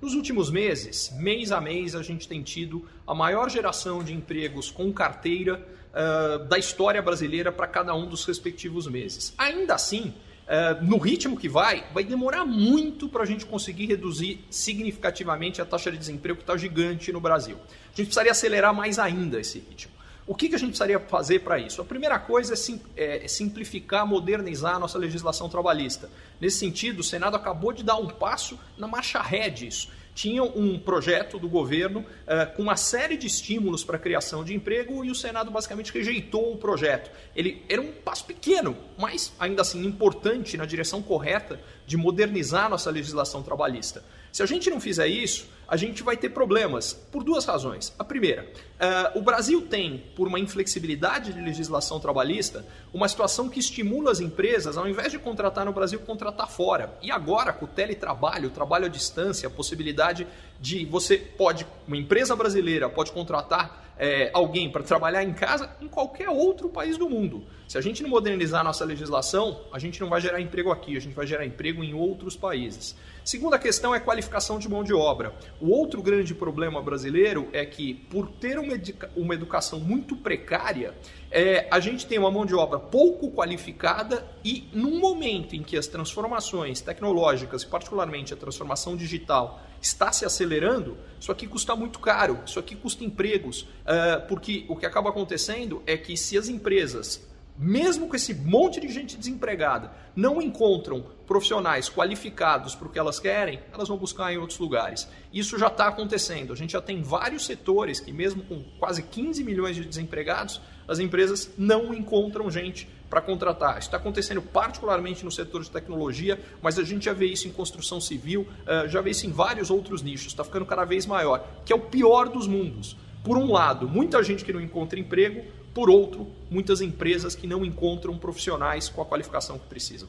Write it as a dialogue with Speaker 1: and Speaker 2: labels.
Speaker 1: Nos últimos meses, mês a mês, a gente tem tido a maior geração de empregos com carteira uh, da história brasileira para cada um dos respectivos meses. Ainda assim, uh, no ritmo que vai, vai demorar muito para a gente conseguir reduzir significativamente a taxa de desemprego que está gigante no Brasil. A gente precisaria acelerar mais ainda esse ritmo. O que, que a gente precisaria fazer para isso? A primeira coisa é, sim, é, simplificar, modernizar a nossa legislação trabalhista. Nesse sentido, o Senado acabou de dar um passo na marcha ré disso tinham um projeto do governo uh, com uma série de estímulos para a criação de emprego e o Senado basicamente rejeitou o projeto. Ele era um passo pequeno, mas ainda assim importante na direção correta de modernizar nossa legislação trabalhista. Se a gente não fizer isso, a gente vai ter problemas por duas razões. A primeira, uh, o Brasil tem, por uma inflexibilidade de legislação trabalhista, uma situação que estimula as empresas, ao invés de contratar no Brasil, contratar fora. E agora, com o teletrabalho, o trabalho à distância, a possibilidade de você pode, uma empresa brasileira pode contratar é, alguém para trabalhar em casa em qualquer outro país do mundo. Se a gente não modernizar nossa legislação, a gente não vai gerar emprego aqui, a gente vai gerar emprego em outros países. Segunda questão é qualificação de mão de obra. O outro grande problema brasileiro é que, por ter uma, uma educação muito precária, é, a gente tem uma mão de obra pouco qualificada e, num momento em que as transformações tecnológicas, particularmente a transformação digital, está se acelerando, isso aqui custa muito caro, isso aqui custa empregos, uh, porque o que acaba acontecendo é que se as empresas, mesmo com esse monte de gente desempregada, não encontram profissionais qualificados para o que elas querem, elas vão buscar em outros lugares. Isso já está acontecendo. A gente já tem vários setores que, mesmo com quase 15 milhões de desempregados, as empresas não encontram gente para contratar. Isso está acontecendo particularmente no setor de tecnologia, mas a gente já vê isso em construção civil, eh, já vê isso em vários outros nichos, está ficando cada vez maior, que é o pior dos mundos. Por um lado, muita gente que não encontra emprego, por outro, muitas empresas que não encontram profissionais com a qualificação que precisam.